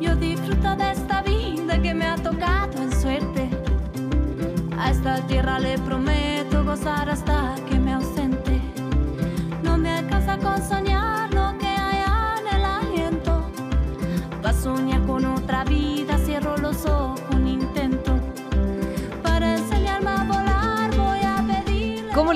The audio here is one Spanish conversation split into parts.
Yo disfruto de esta vida que me ha tocado en suerte. A esta tierra le prometo gozar hasta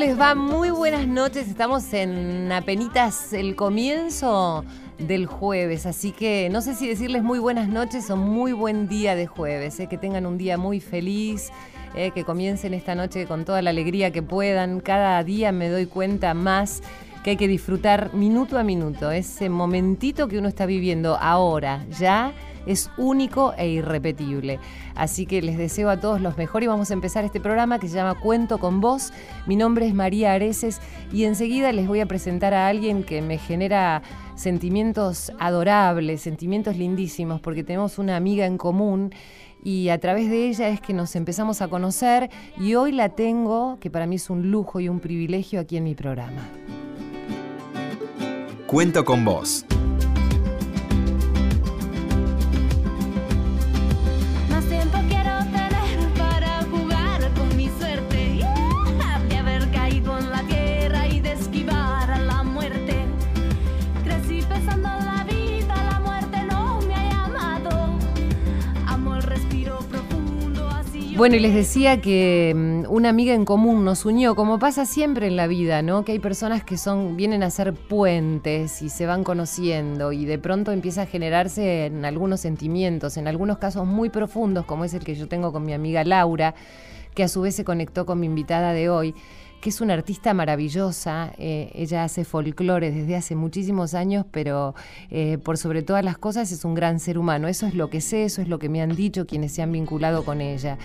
les va? Muy buenas noches. Estamos en apenitas el comienzo del jueves, así que no sé si decirles muy buenas noches o muy buen día de jueves. eh, Que tengan un día muy feliz, eh, que comiencen esta noche con toda la alegría que puedan. Cada día me doy cuenta más que hay que disfrutar minuto a minuto. Ese momentito que uno está viviendo ahora, ya es único e irrepetible. Así que les deseo a todos los mejores y vamos a empezar este programa que se llama Cuento con Vos. Mi nombre es María Areces y enseguida les voy a presentar a alguien que me genera sentimientos adorables, sentimientos lindísimos, porque tenemos una amiga en común y a través de ella es que nos empezamos a conocer y hoy la tengo, que para mí es un lujo y un privilegio aquí en mi programa. Cuento con vos. Bueno, y les decía que mm, una amiga en común nos unió, como pasa siempre en la vida, ¿no? Que hay personas que son, vienen a ser puentes y se van conociendo y de pronto empieza a generarse en algunos sentimientos, en algunos casos muy profundos, como es el que yo tengo con mi amiga Laura, que a su vez se conectó con mi invitada de hoy que es una artista maravillosa. eh, ella hace folclore desde hace muchísimos años, pero eh, por sobre todas las cosas es un gran ser humano. Eso es lo que sé, eso es lo que me han dicho quienes se han vinculado con ella.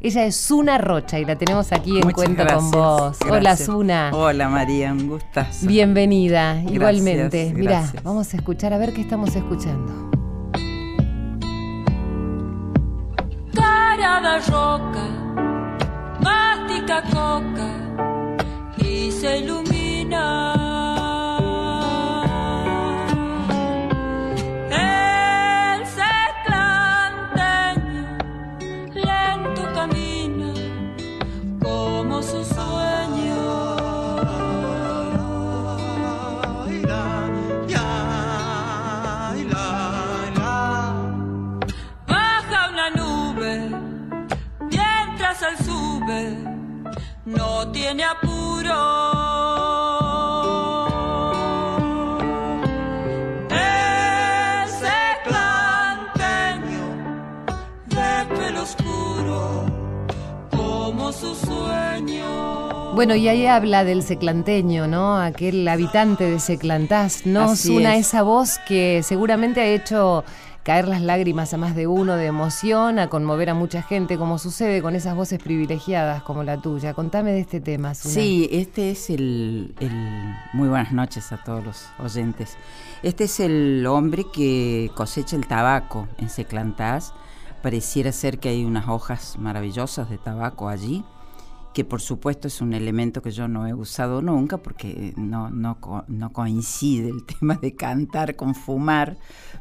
Ella es Zuna Rocha y la tenemos aquí en Muchas gracias, con vos. Hola. Zuna. Hola María, un gustazo. Bienvenida, igualmente. Mira, vamos a escuchar a ver qué estamos escuchando. cara de roca, mastica coca se ilumina. El seclanteño lento camina como su sueño. Baja una nube mientras él sube, no tiene apuro. Bueno, y ahí habla del seclanteño, ¿no? Aquel habitante de Seclantás, ¿no? Así Zuna, es. esa voz que seguramente ha hecho caer las lágrimas a más de uno de emoción, a conmover a mucha gente, como sucede con esas voces privilegiadas como la tuya. Contame de este tema, Zuna. Sí, este es el, el- Muy buenas noches a todos los oyentes. Este es el hombre que cosecha el tabaco en Seclantás. Pareciera ser que hay unas hojas maravillosas de tabaco allí, que por supuesto es un elemento que yo no he usado nunca porque no, no, co- no coincide el tema de cantar con fumar,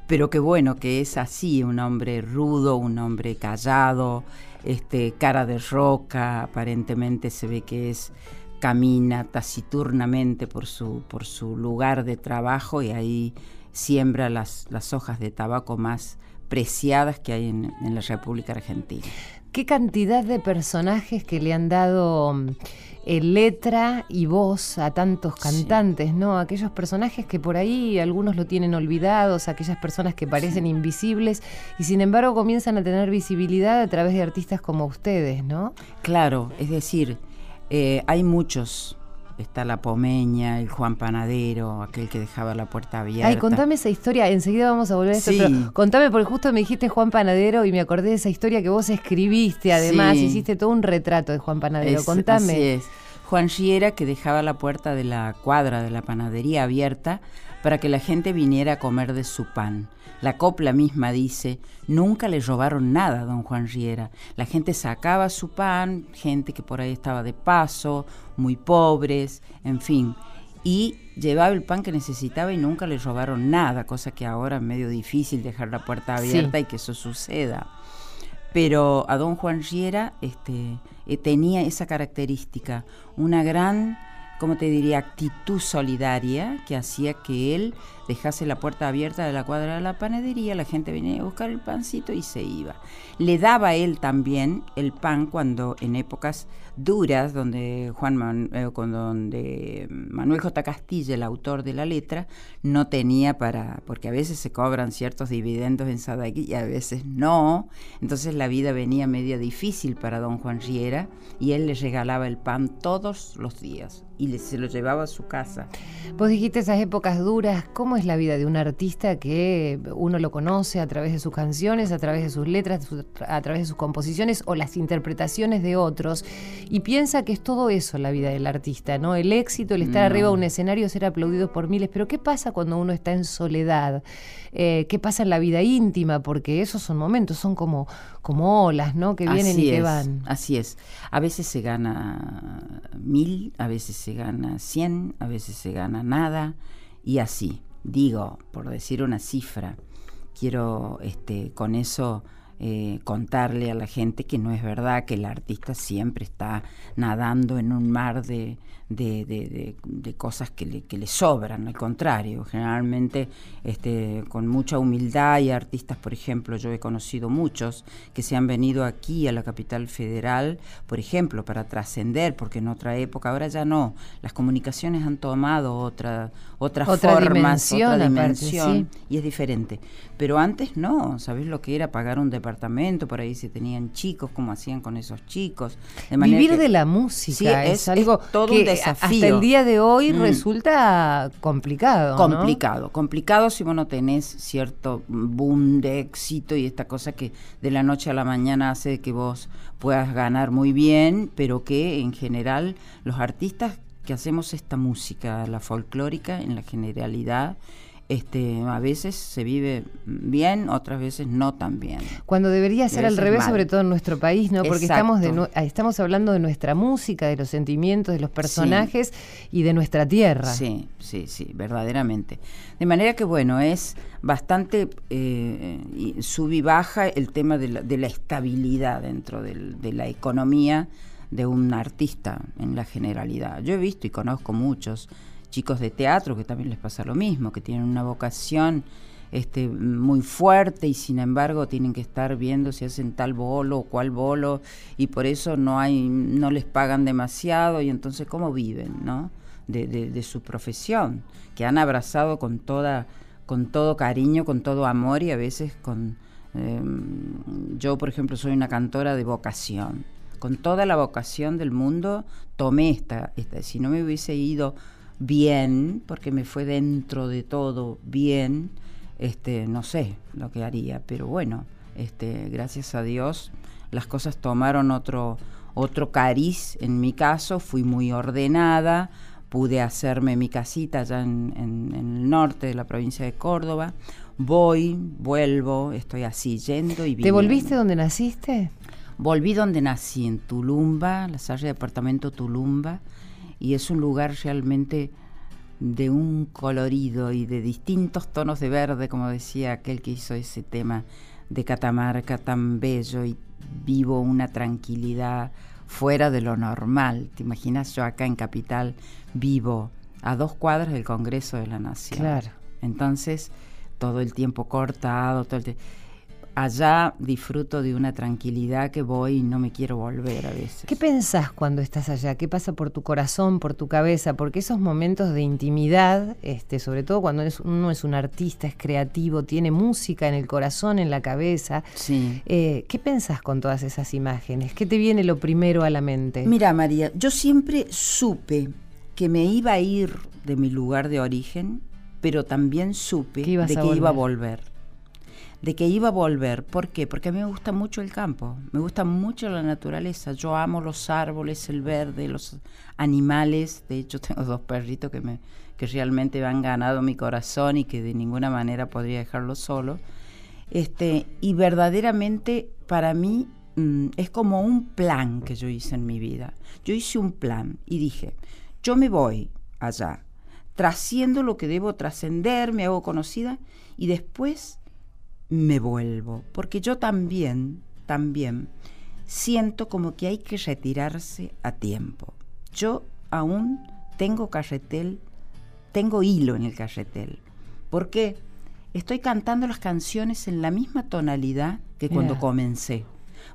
pero que bueno, que es así, un hombre rudo, un hombre callado, este, cara de roca, aparentemente se ve que es camina taciturnamente por su, por su lugar de trabajo y ahí siembra las, las hojas de tabaco más preciadas que hay en, en la República Argentina. Qué cantidad de personajes que le han dado mm, eh, letra y voz a tantos cantantes, ¿no? Aquellos personajes que por ahí algunos lo tienen olvidados, aquellas personas que parecen invisibles y sin embargo comienzan a tener visibilidad a través de artistas como ustedes, ¿no? Claro, es decir, eh, hay muchos. Está la Pomeña, el Juan Panadero, aquel que dejaba la puerta abierta. Ay, contame esa historia, enseguida vamos a volver a eso, Sí. pero contame porque justo me dijiste Juan Panadero y me acordé de esa historia que vos escribiste, además, Sí. hiciste todo un retrato de Juan Panadero, Es- contame. así es. Juan Riera que dejaba la puerta de la cuadra de la panadería abierta para que la gente viniera a comer de su pan. La copla misma dice, nunca le robaron nada a don Juan Riera. La gente sacaba su pan, gente que por ahí estaba de paso, muy pobres, en fin. Y llevaba el pan que necesitaba y nunca le robaron nada, cosa que ahora es medio difícil dejar la puerta abierta y que eso suceda. Pero a don Juan Riera este, eh, tenía esa característica, una gran, como te diría?, actitud solidaria que hacía que él dejase la puerta abierta de la cuadra de la panadería, la gente venía a buscar el pancito y se iba. Le daba él también el pan cuando en épocas duras, donde Juan eh, con donde Manuel J. Castilla, el autor de la letra, no tenía para, porque a veces se cobran ciertos dividendos en Sadaki y a veces no, entonces la vida venía media difícil para don Juan Riera y él le regalaba el pan todos los días y se lo llevaba a su casa. Vos dijiste esas épocas duras, ¿cómo es la vida de un artista que uno lo conoce a través de sus canciones, a través de sus letras, a través de sus composiciones o las interpretaciones de otros? Y piensa que es todo eso la vida del artista, ¿no? El éxito, el estar arriba de un escenario, ser aplaudido por miles. Pero ¿qué pasa cuando uno está en soledad? Eh, ¿Qué pasa en la vida íntima? Porque esos son momentos, son como, como olas, ¿no? Que vienen y que van. Así es. A veces se gana mil, a veces se gana cien, a veces se gana nada y así. Digo, por decir una cifra, quiero este, con eso eh, contarle a la gente que no es verdad que el artista siempre está nadando en un mar de, de, cosas que le, que le, sobran, al contrario, generalmente este, con mucha humildad y artistas, por ejemplo, yo he conocido muchos que se han venido aquí a la capital federal, por ejemplo, para trascender, porque en otra época, ahora ya no, las comunicaciones han tomado otra, otra, otra dimensión, otra dimensión y es diferente. Pero antes no, ¿sabes lo que era pagar un departamento? Por ahí se tenían chicos, como hacían con esos chicos. Vivir de la música es, algo todo un desafío. Hasta el día de hoy mm. resulta complicado. Complicado, complicado si vos no tenés cierto boom de éxito y esta cosa que de la noche a la mañana hace que vos puedas ganar muy bien, pero que en general los artistas que hacemos esta música, la folclórica en la generalidad, este, a veces se vive bien, otras veces no tan bien. Cuando debería ser al revés, sobre todo en nuestro país, ¿no? Porque estamos, de, estamos hablando de nuestra música, de los sentimientos, de los personajes y de nuestra tierra. Sí, sí, sí, verdaderamente. De manera que, bueno, es bastante eh, sub y baja el tema de la, estabilidad dentro de la economía de un artista en la generalidad. Yo he visto y conozco muchos chicos de teatro que también les pasa lo mismo, que tienen una vocación este, muy fuerte y sin embargo tienen que estar viendo si hacen tal bolo o cual bolo y por eso no hay no les pagan demasiado y entonces cómo viven no de, su profesión que han abrazado con toda con todo cariño con todo amor y a veces con em, yo por ejemplo soy una cantora de vocación. Con toda la vocación del mundo, tomé esta, esta, si no me hubiese ido bien, porque me fue dentro de todo bien, este, no sé lo que haría, pero bueno, este, gracias a Dios las cosas tomaron otro, otro cariz en mi caso, fui muy ordenada, pude hacerme mi casita allá en, en, el norte de la provincia de Córdoba, voy, vuelvo, estoy así yendo y viniendo. ¿Te volviste donde naciste? Volví donde nací, en Tulumba, la sala de departamento Tulumba, y es un lugar realmente de un colorido y de distintos tonos de verde, como decía aquel que hizo ese tema de Catamarca tan bello y vivo una tranquilidad fuera de lo normal. ¿Te imaginas yo acá en Capital vivo a dos cuadras del Congreso de la Nación? Claro. Entonces, todo el tiempo cortado, todo el tiempo allá disfruto de una tranquilidad que voy y no me quiero volver a veces. ¿Qué pensás cuando estás allá? ¿Qué pasa por tu corazón, por tu cabeza? Porque esos momentos de intimidad, este, sobre todo cuando uno es un artista, es creativo, tiene música en el corazón, en la cabeza. Sí. Eh, ¿Qué pensás con todas esas imágenes? ¿Qué te viene lo primero a la mente? Mira, María, yo siempre supe que me iba a ir de mi lugar de origen, pero también supe de que iba a volver de que iba a volver. ¿Por qué? Porque a mí me gusta mucho el campo, me gusta mucho la naturaleza. Yo amo los árboles, el verde, los animales. De hecho, tengo dos perritos que, me, que realmente han ganado mi corazón y que de ninguna manera podría dejarlos solo. Este, y verdaderamente para mí mm, es como un plan que yo hice en mi vida. Yo hice un plan y dije, yo me voy allá, trasciendo lo que debo trascender, me hago conocida y después me vuelvo, porque yo también, también siento como que hay que retirarse a tiempo. Yo aún tengo carretel, tengo hilo en el carretel, porque estoy cantando las canciones en la misma tonalidad que cuando comencé.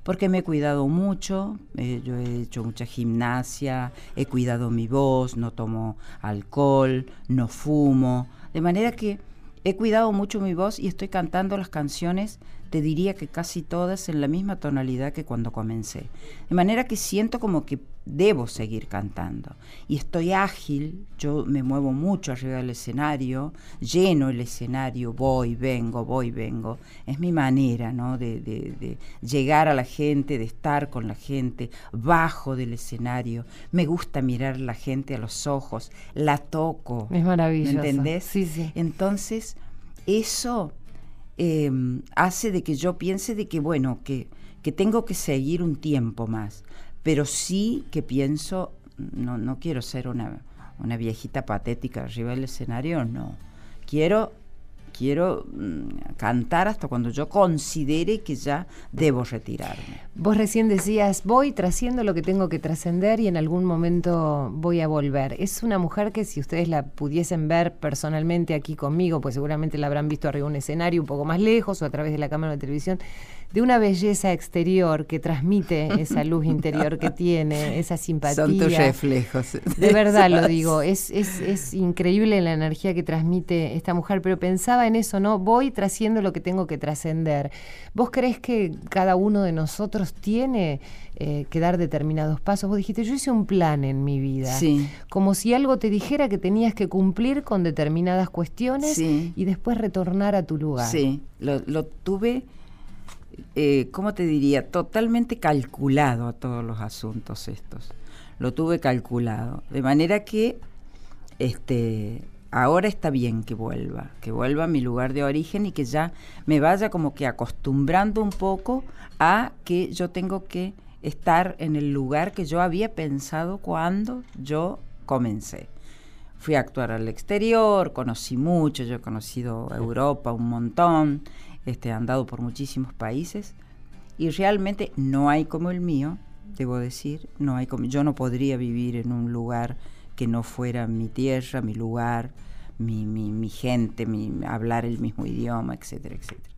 Porque me he cuidado mucho, eh, yo he hecho mucha gimnasia, he cuidado mi voz, no tomo alcohol, no fumo, de manera que He cuidado mucho mi voz y estoy cantando las canciones, te diría que casi todas en la misma tonalidad que cuando comencé. De manera que siento como que debo seguir cantando. Y estoy ágil, yo me muevo mucho arriba del escenario, lleno el escenario, voy, vengo, voy, vengo. Es mi manera, ¿no? De, de, llegar a la gente, de estar con la gente, bajo del escenario. Me gusta mirar a la gente a los ojos, la toco. Es maravilloso. ¿Me entendés? Sí, sí. Entonces, eso em, hace de que yo piense de que, bueno, que, que tengo que seguir un tiempo más pero sí que pienso, no, no quiero ser una, una viejita patética arriba del escenario, no. Quiero quiero mm, cantar hasta cuando yo considere que ya debo retirarme. Vos recién decías, voy trasciendo lo que tengo que trascender y en algún momento voy a volver. Es una mujer que si ustedes la pudiesen ver personalmente aquí conmigo, pues seguramente la habrán visto arriba de un escenario un poco más lejos o a través de la cámara de televisión, de una belleza exterior que transmite esa luz interior que tiene, esa simpatía. Son tus reflejos. De verdad lo digo, es, es, es increíble la energía que transmite esta mujer, pero pensaba en eso, ¿no? Voy trasciendo lo que tengo que trascender. ¿Vos crees que cada uno de nosotros tiene eh, que dar determinados pasos? Vos dijiste, yo hice un plan en mi vida. Sí. Como si algo te dijera que tenías que cumplir con determinadas cuestiones y después retornar a tu lugar. Sí, lo, lo tuve eh, ¿cómo te diría? Totalmente calculado a todos los asuntos estos. Lo tuve calculado. De manera que este, ahora está bien que vuelva, que vuelva a mi lugar de origen y que ya me vaya como que acostumbrando un poco a que yo tengo que estar en el lugar que yo había pensado cuando yo comencé. Fui a actuar al exterior, conocí mucho, yo he conocido Europa un montón, este, andado por muchísimos países y realmente no hay como el mío, debo decir, no hay como, yo no podría vivir en un lugar que no fuera mi tierra, mi lugar, mi, mi, mi gente, mi, hablar el mismo idioma, etcétera, etcétera.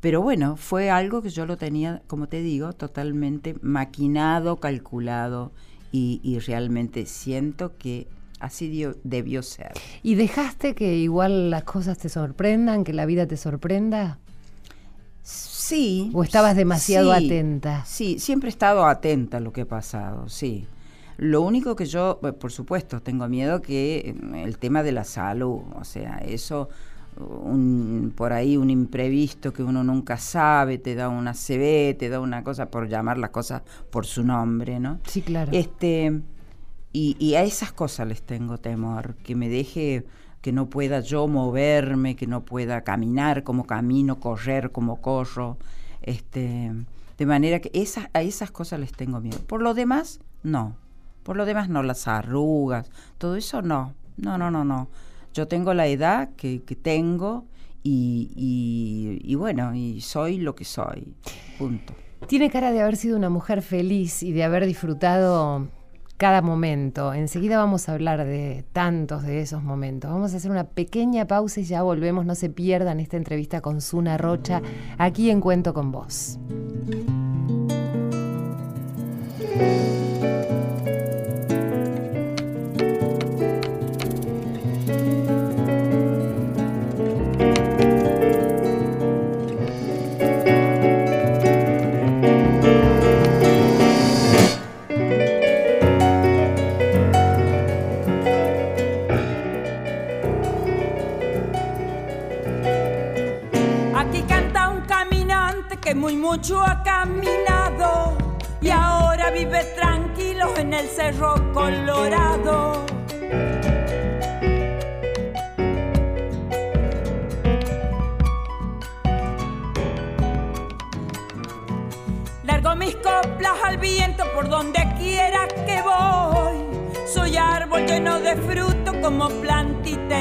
Pero bueno, fue algo que yo lo tenía, como te digo, totalmente maquinado, calculado y, y realmente siento que así debió ser. ¿Y dejaste que igual las cosas te sorprendan, que la vida te sorprenda? Sí. ¿O estabas demasiado atenta? Sí, siempre he estado atenta a lo que ha pasado, sí. Lo único que yo, eh, por supuesto, tengo miedo que mm, el tema de la salud, o sea, eso, un, por ahí un imprevisto que uno nunca sabe, te da una CB, te da una cosa, por llamar las cosas por su nombre, ¿no? Sí, claro. Este, y, y a esas cosas les tengo temor, que me deje que no pueda yo moverme, que no pueda caminar como camino, correr como corro. Este, de manera que esas, a esas cosas les tengo miedo. Por lo demás, no. Por lo demás, no. Las arrugas, todo eso no. No, no, no, no. Yo tengo la edad que, que tengo y, y, bueno, y soy lo que soy. Punto. Tiene cara de haber sido una mujer feliz y de haber disfrutado cada momento. Enseguida vamos a hablar de tantos de esos momentos. Vamos a hacer una pequeña pausa y ya volvemos. No se pierdan esta entrevista con Suna Rocha aquí en Cuento con Vos. Mucho ha caminado y ahora vive tranquilo en el Cerro Colorado. Largo mis coplas al viento por donde quiera que voy. Soy árbol lleno de fruto como plantita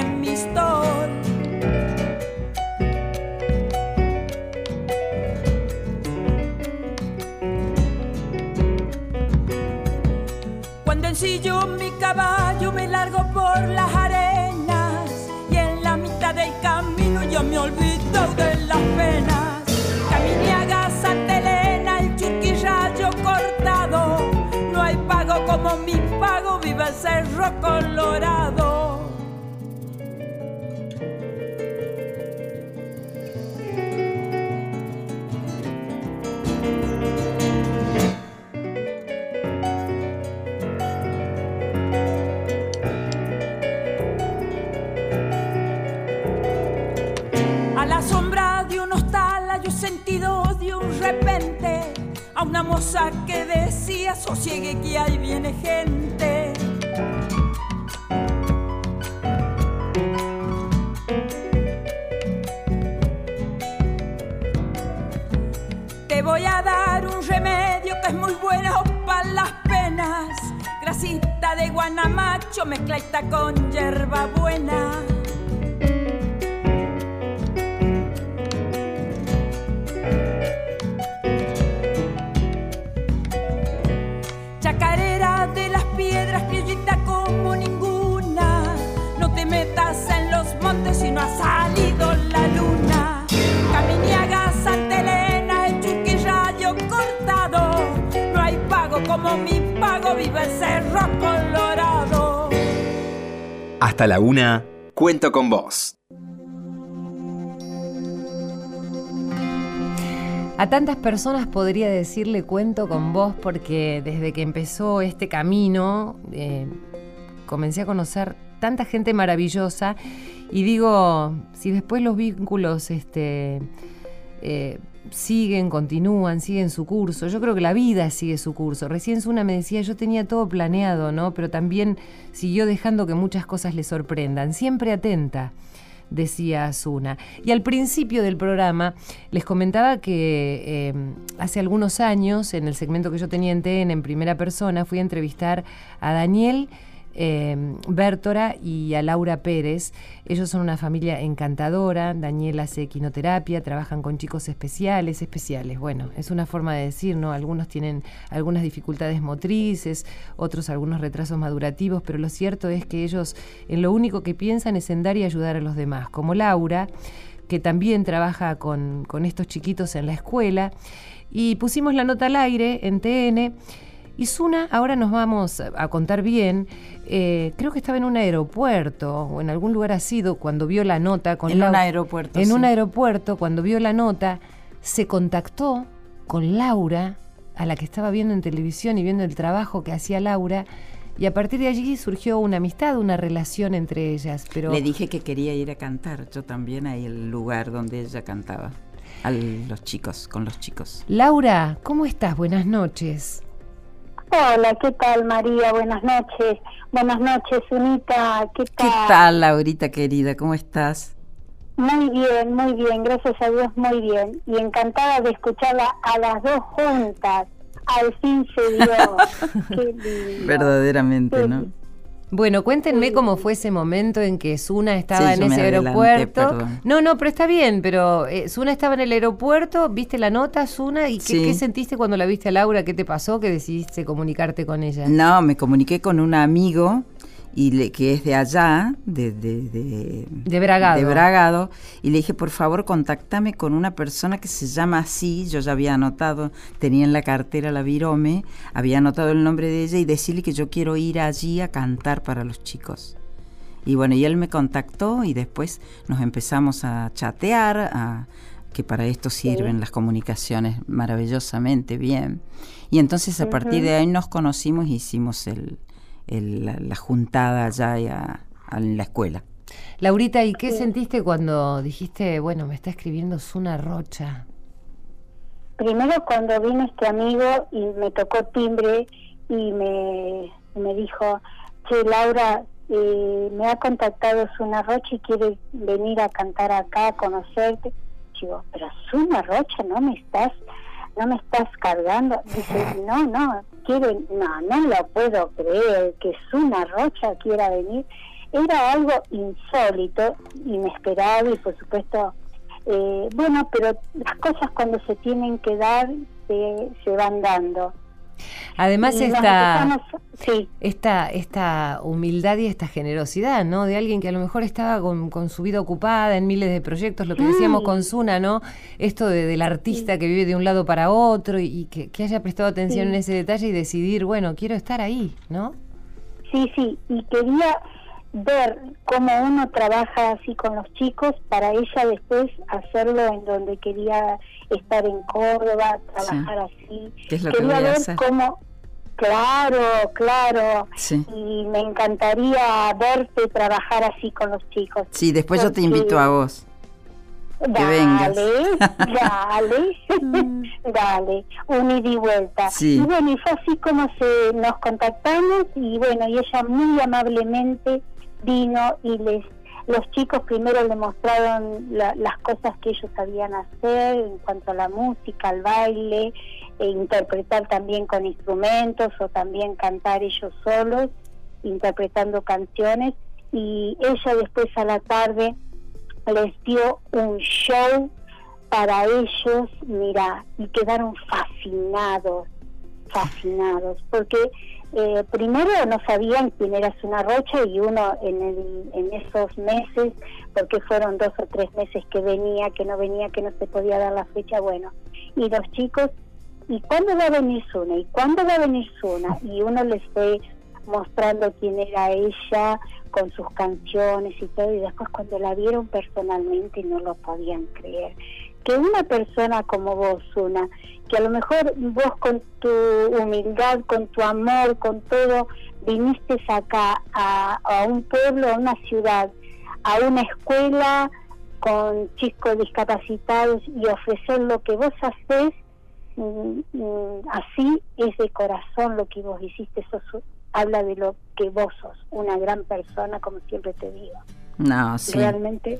ensillo mi caballo me largo por las arenas y en la mitad del camino yo me olvido de las penas. Caminiaga, Santa Elena, el churquirrayo cortado. No hay pago como mi pago, viva el cerro colorado. A una moza que decía sosiegue que ahí viene gente. Te voy a dar un remedio que es muy bueno para las penas. Grasita de guanamacho mezcladita con hierba buena. Hasta la una, cuento con vos. A tantas personas podría decirle cuento con vos porque desde que empezó este camino eh, comencé a conocer tanta gente maravillosa y digo, si después los vínculos este, eh, siguen, continúan, siguen su curso, yo creo que la vida sigue su curso. Recién Suna me decía, yo tenía todo planeado, ¿no? Pero también siguió dejando que muchas cosas le sorprendan, siempre atenta decía Asuna. Y al principio del programa les comentaba que eh, hace algunos años, en el segmento que yo tenía en TN en primera persona, fui a entrevistar a Daniel eh, Bértora y a Laura Pérez. Ellos son una familia encantadora. Daniel hace quinoterapia, trabajan con chicos especiales, especiales. Bueno, es una forma de decir, ¿no? Algunos tienen algunas dificultades motrices, otros algunos retrasos madurativos, pero lo cierto es que ellos en lo único que piensan es en dar y ayudar a los demás, como Laura que también trabaja con, con estos chiquitos en la escuela. Y pusimos la nota al aire en TN. Y Suna, ahora nos vamos a contar bien, eh, creo que estaba en un aeropuerto o en algún lugar así cuando vio la nota con En Lau- un aeropuerto, En sí. un aeropuerto, cuando vio la nota, se contactó con Laura, a la que estaba viendo en televisión y viendo el trabajo que hacía Laura, y a partir de allí surgió una amistad, una relación entre ellas. Pero Le dije que quería ir a cantar, yo también ahí el lugar donde ella cantaba, a los chicos, con los chicos. Laura, ¿cómo estás? Buenas noches. Hola, ¿qué tal María? Buenas noches. Buenas noches, Unita. ¿Qué tal? ¿Qué tal, Laurita querida? ¿Cómo estás? Muy bien, muy bien. Gracias a Dios, muy bien. Y encantada de escucharla a las dos juntas. Al fin se dio. Qué lindo. Verdaderamente. ¿no? Bueno, cuéntenme cómo fue ese momento en que Suna estaba Sí, en ese aeropuerto. No, no, pero está bien, pero eh, Suna estaba en el aeropuerto, viste la nota, Suna, ¿y qué, Sí. qué sentiste cuando la viste a Laura? ¿Qué te pasó que decidiste comunicarte con ella? No, me comuniqué con un amigo y le- que es de allá, de, de, de, De Bragado. de Bragado, y le dije, por favor, contactame con una persona que se llama así, yo ya había anotado, tenía en la cartera la virome, había anotado el nombre de ella y decirle que yo quiero ir allí a cantar para los chicos. Y bueno, y él me contactó y después nos empezamos a chatear, a, que para esto sirven las comunicaciones maravillosamente bien. Y entonces a partir de ahí nos conocimos y hicimos el, el- la, la juntada allá y a- a- en la escuela. Laurita, ¿y qué sentiste cuando dijiste, bueno, me está escribiendo Suna Rocha? primero cuando vino este amigo y me tocó timbre y me, me dijo, che Laura, eh, me ha contactado Zuna Rocha y quiere venir a cantar acá, a conocerte. Digo, pero Zuna Rocha, no me estás, no me estás cargando. Dice, no, no, quiere, no, no lo puedo creer que Zuna Rocha quiera venir. Era algo insólito, inesperado y por supuesto, eh, bueno, pero las cosas cuando se tienen que dar se, se van dando. Además Y esta, sí, esta, esta humildad y esta generosidad, ¿no? De alguien que a lo mejor estaba con, con su vida ocupada en miles de proyectos, lo que decíamos Mm. con Zuna, ¿no? Esto de, del artista que vive de un lado para otro y, y que, que haya prestado atención Sí. en ese detalle y decidir, bueno, quiero estar ahí, ¿no? Sí, sí, y quería ver cómo uno trabaja así con los chicos para ella después hacerlo en donde quería estar en Córdoba, trabajar así. ¿Qué es lo que quería ver hacer? cómo, claro, claro, Sí. y me encantaría verte trabajar así con los chicos. Sí, después yo te invito a vos. Dale, vengas. dale, dale, un ida y vuelta. Sí. Y bueno, y fue así como se nos contactamos y bueno, y ella muy amablemente vino y les los chicos primero le mostraron la- las cosas que ellos sabían hacer en cuanto a la música, al baile, e interpretar también con instrumentos o también cantar ellos solos, interpretando canciones. Y ella después a la tarde les dio un show para ellos, mira, y quedaron fascinados, fascinados, porque eh, primero no sabían quién era Zuna Rocha y uno en, el- en esos meses, porque fueron dos o tres meses que venía, que no venía, que no se podía dar la fecha, bueno, y los chicos, ¿y cuándo va a venir Zuna? ¿Y cuándo va a venir Zuna? Y uno les fue mostrando quién era ella con sus canciones y todo, y después cuando la vieron personalmente no lo podían creer. Que una persona como vos, Zuna, que a lo mejor vos con tu humildad, con tu amor, con todo, viniste acá a, a un pueblo, a una ciudad, a una escuela con chicos discapacitados y ofrecer lo que vos haces, mm, mm, así es de corazón lo que vos hiciste, eso su- habla de lo que vos sos, una gran persona, como siempre te digo. No, sí. Realmente,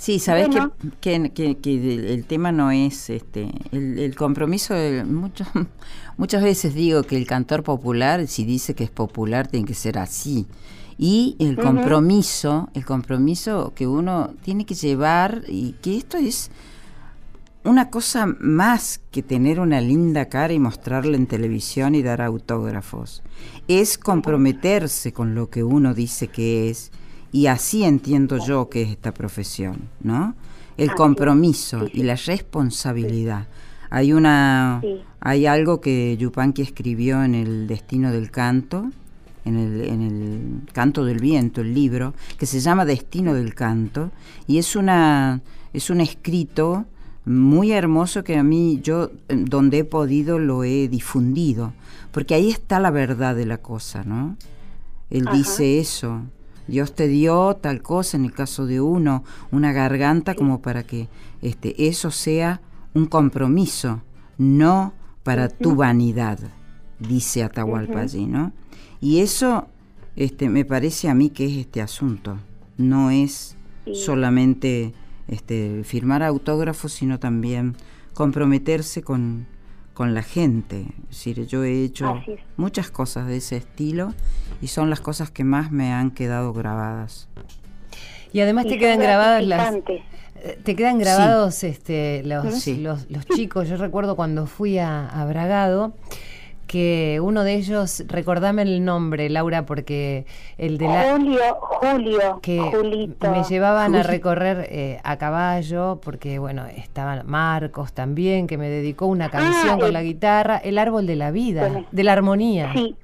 Sí, sabes Bueno. que, que, que- que el, tema no es este el, el compromiso. de- muchas veces digo que el cantor popular, si dice que es popular, tiene que ser así. Y el compromiso, el compromiso que uno tiene que llevar y que esto es una cosa más que tener una linda cara y mostrarla en televisión y dar autógrafos. Es comprometerse con lo que uno dice que es y así entiendo yo que es esta profesión, ¿no? El compromiso y la responsabilidad. Hay una Sí. hay algo que Yupanqui escribió en el Destino del Canto, en el, en el Canto del Viento, el libro, que se llama Destino del Canto, y es una es un escrito muy hermoso que a mí yo eh, donde he podido lo he difundido, porque ahí está la verdad de la cosa, ¿no? Él Ajá. dice eso. Dios te dio tal cosa, en el caso de uno, una garganta como para que este, eso sea un compromiso, no para tu vanidad, dice Atahualpa allí, ¿no? Y eso este, me parece a mí que es este asunto, no es solamente este, firmar autógrafos, sino también comprometerse con, con la gente. Es decir, yo he hecho muchas cosas de ese estilo y son las cosas que más me han quedado grabadas. Y además y te quedan grabadas las. Eh, Te quedan grabados este, los, Sí. los, los chicos. Yo recuerdo cuando fui a, a Bragado que uno de ellos, recordame el nombre, Laura, porque el de la Julio, Julio, que Julito. me llevaban a recorrer eh, a caballo, porque bueno, estaba Marcos también, que me dedicó una canción Ah, con el- la guitarra, El árbol de la vida, Bueno. de la armonía. Sí,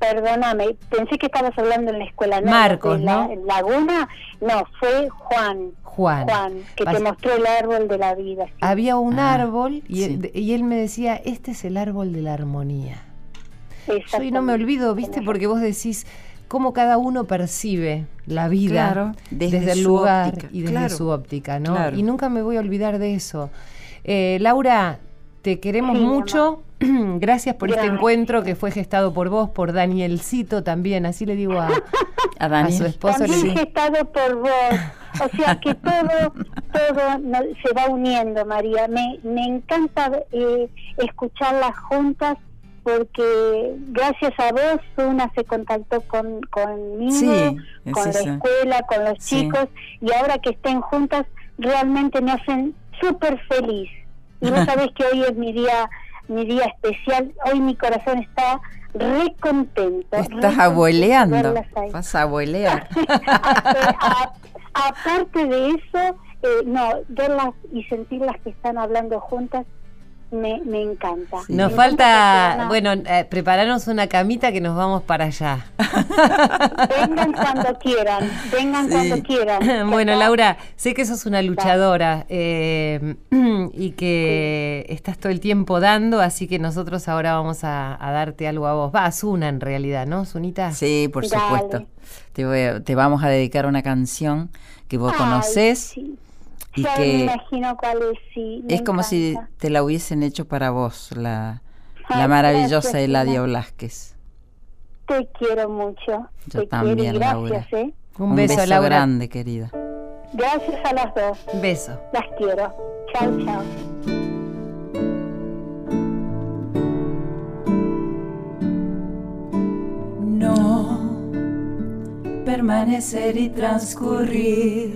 perdóname, pensé que estabas hablando en la escuela. No, Marcos, de la- ¿no? en Laguna, no, fue Juan. Juan. que Vas- te mostró el árbol de la vida. sí. Había un Ah, árbol y, sí. él, y él me decía, este es el árbol de la armonía. Yo y no me olvido, ¿viste? Porque vos decís cómo cada uno percibe la vida Claro, desde desde, el lugar óptica, y desde claro, su óptica, ¿no? claro. Y nunca me voy a olvidar de eso. Eh, Laura, Te queremos Sí, mucho. Gracias por este Gracias. encuentro que fue gestado por vos, por Danielcito también. Así le digo a, A su esposo. le También digo- gestado por vos. O sea que todo, todo no- se va uniendo, María. Me, me encanta eh, escucharlas juntas porque gracias a vos una se contactó con, conmigo, Sí, es con la escuela, con los Sí. chicos y ahora que estén juntas realmente me hacen súper feliz. Y vos sabés que hoy es mi día mi día especial. Hoy mi corazón está re contento. re Estás de abueleando. Vas a abuelear. Aparte de eso, eh, no, verlas y sentirlas que están hablando juntas me, me encanta. Nos Me encanta falta, bueno, eh, prepararnos una camita que nos vamos para allá. Vengan cuando quieran, vengan Sí. cuando quieran. bueno, Acá- Laura, sé que sos una luchadora eh, y que estás todo el tiempo dando, así que nosotros ahora vamos a, a darte algo a vos. Va, a Zuna en realidad, ¿no, Zunita? Sí, por Dale. supuesto. Te, voy a- te vamos a dedicar una canción que vos Ay, conoces sí. Y Ya me imagino cuál es, sí. es como si te la hubiesen hecho para vos, la, Ay, la maravillosa gracias, Eladia. Blasquez. Te quiero mucho. Yo te también, quiero Laura. gracias, ¿eh? Un, beso, Laura. grande, querida. Gracias a las dos. Beso. Las quiero. Chao, chao. No permanecer y transcurrir,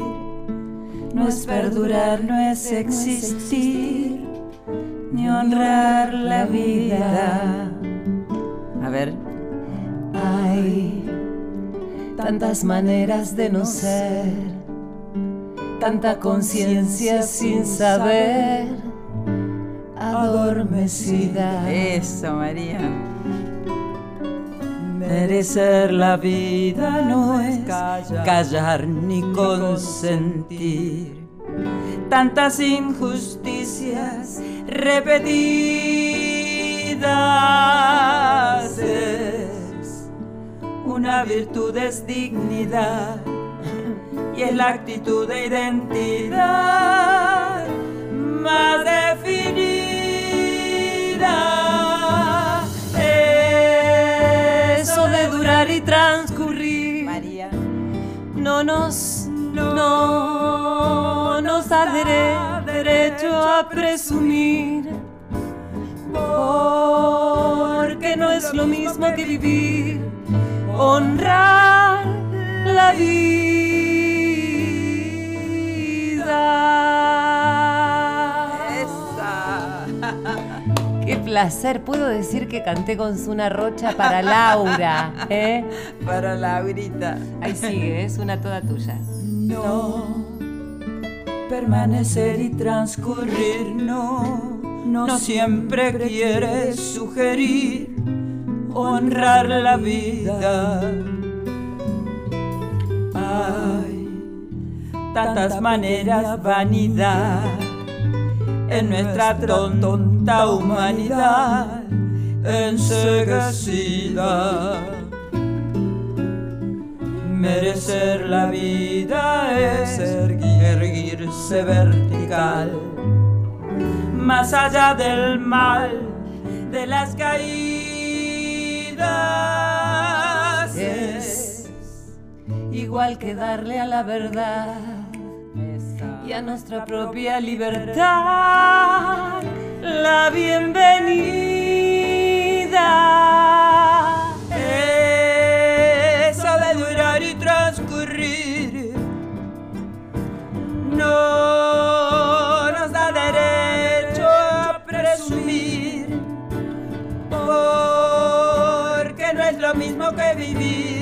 no es perdurar, no es existir, ni honrar la vida. A ver, Hay tantas maneras de no ser, tanta conciencia sin saber, adormecida. eso, María. Merecer la vida no es callar ni consentir tantas injusticias repetidas. Es una virtud es dignidad y es la actitud de identidad más definida. Y transcurrir María. no nos, no nos dere- derecho a presumir, porque no es lo mismo que vivir, honrar la vida. Placer, puedo decir que canté con Zuna Rocha para Laura, ¿eh? Para Laurita. Ahí sigue, es una toda tuya. No permanecer y transcurrir, no, no siempre quieres sugerir honrar la vida. Hay tantas maneras, vanidad en nuestra ton- tonta humanidad enseguecida. Merecer la vida es ergui- erguirse vertical, más allá del mal, de las caídas. Es Igual que darle a la verdad y a nuestra propia libertad la bienvenida. Eso de durar y transcurrir no nos da derecho a presumir, porque no es lo mismo que vivir,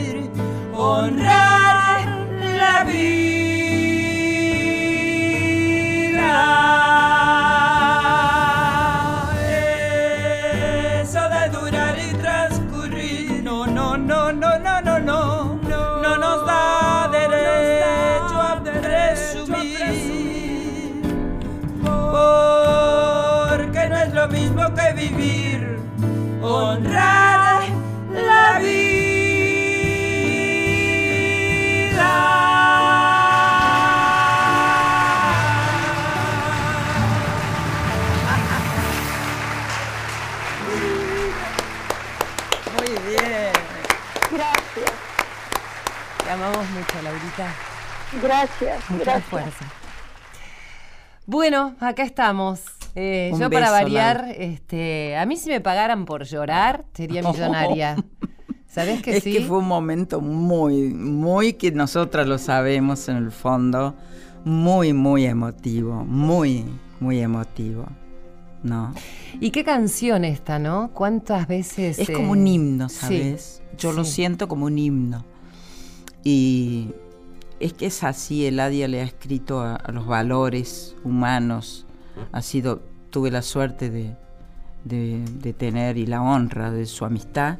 Gracias, Mucha gracias. fuerza. Bueno, acá estamos. Eh, yo para variar, este, a mí si me pagaran por llorar, sería millonaria. ¿Sabés que es sí? que fue un momento muy, muy que nosotras lo sabemos en el fondo, muy, muy emotivo, muy, muy emotivo. ¿No? ¿Y qué canción esta, no? ¿Cuántas veces? Es eh, como un himno, sí, ¿sabes? Yo lo siento como un himno. Y es que es así, Eladia le ha escrito a, los valores humanos. Ha sido, tuve la suerte de, tener y la honra de su amistad.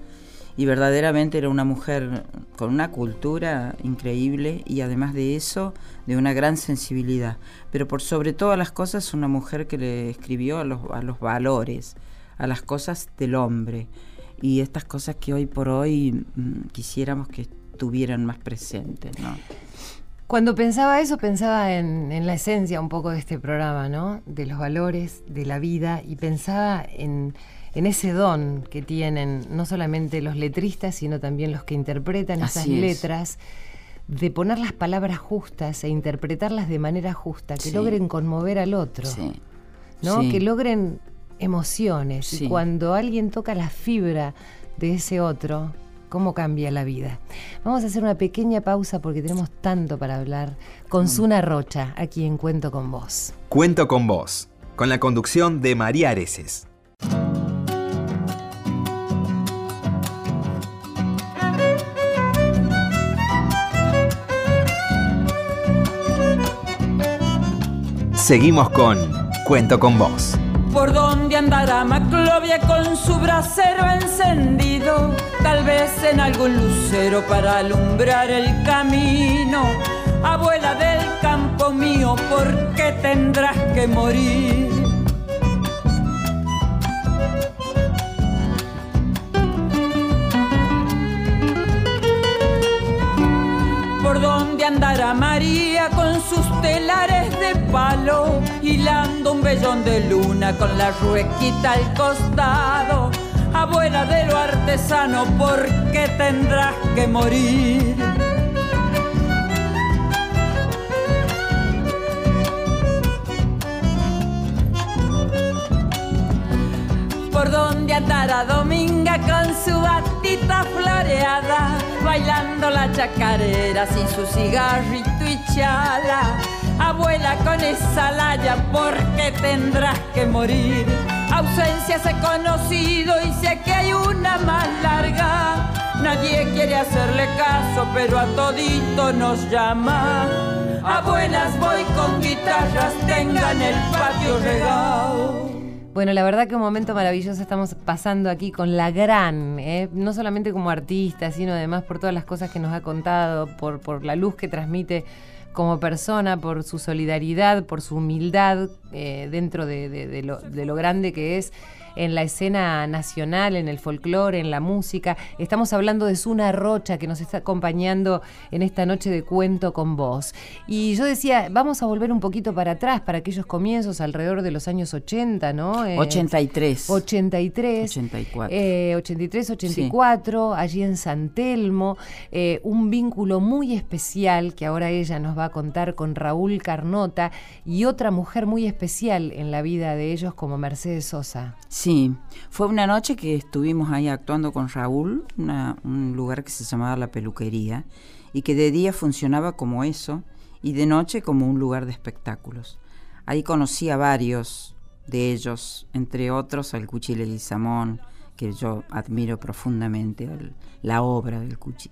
Y verdaderamente era una mujer con una cultura increíble y además de eso, de una gran sensibilidad. Pero por sobre todas las cosas, una mujer que le escribió a los, a los valores, a las cosas del hombre. Y estas cosas que hoy por hoy mm, quisiéramos que estuvieran más presentes, ¿no? Cuando pensaba eso, pensaba en, en la esencia un poco de este programa, ¿no? De los valores, de la vida, y pensaba en, en ese don que tienen no solamente los letristas, sino también los que interpretan esas es. letras, de poner las palabras justas e interpretarlas de manera justa, que Sí. logren conmover al otro, Sí. ¿no? Sí. Que logren emociones. Y cuando alguien toca la fibra de ese otro, cómo cambia la vida. Vamos a hacer una pequeña pausa porque tenemos tanto para hablar con Suna Rocha, aquí en Cuento con Vos. Cuento con vos, con la conducción de María Areces. Seguimos con Cuento con vos. ¿Por dónde andará Maclovia con su brasero encendido? Tal vez en algún lucero para alumbrar el camino. Abuela del campo mío, ¿por qué tendrás que morir? Dónde andará María con sus telares de palo? Hilando un vellón de luna con la ruequita al costado. Abuela de lo artesano, ¿por qué tendrás que morir? por donde andará Dominga con su batita floreada, bailando la chacarera sin su cigarrito y chala. Abuela con esa laya, ¿por qué tendrás que morir? Ausencias he conocido y sé que hay una más larga. Nadie quiere hacerle caso, pero a todito nos llama. Abuelas voy con guitarras, tengan el patio regado. Bueno, la verdad que un momento maravilloso estamos pasando aquí con la gran, ¿eh? no solamente como artista, sino además por todas las cosas que nos ha contado, por, la luz que transmite como persona, por su solidaridad, por su humildad eh, dentro de, de- de lo, de lo grande que es en la escena nacional, en el folclore, en la música. Estamos hablando de Suna Rocha, que nos está acompañando en esta noche de cuento con vos. Y yo decía, vamos a volver un poquito para atrás, para aquellos comienzos alrededor de los años 80, ¿no? Eh, 83. 83. 84. eh, 83, 84, allí en San Telmo, eh, un vínculo muy especial que ahora ella nos va a contar con Raúl Carnota y otra mujer muy especial en la vida de ellos como Mercedes Sosa. Sí, fue una noche que estuvimos ahí actuando con Raúl, una- un lugar que se llamaba La Peluquería, y que de día funcionaba como eso, y de noche como un lugar de espectáculos. Ahí conocí a varios de ellos, entre otros al Cuchi Leguizamón, que yo admiro profundamente, la obra del Cuchi.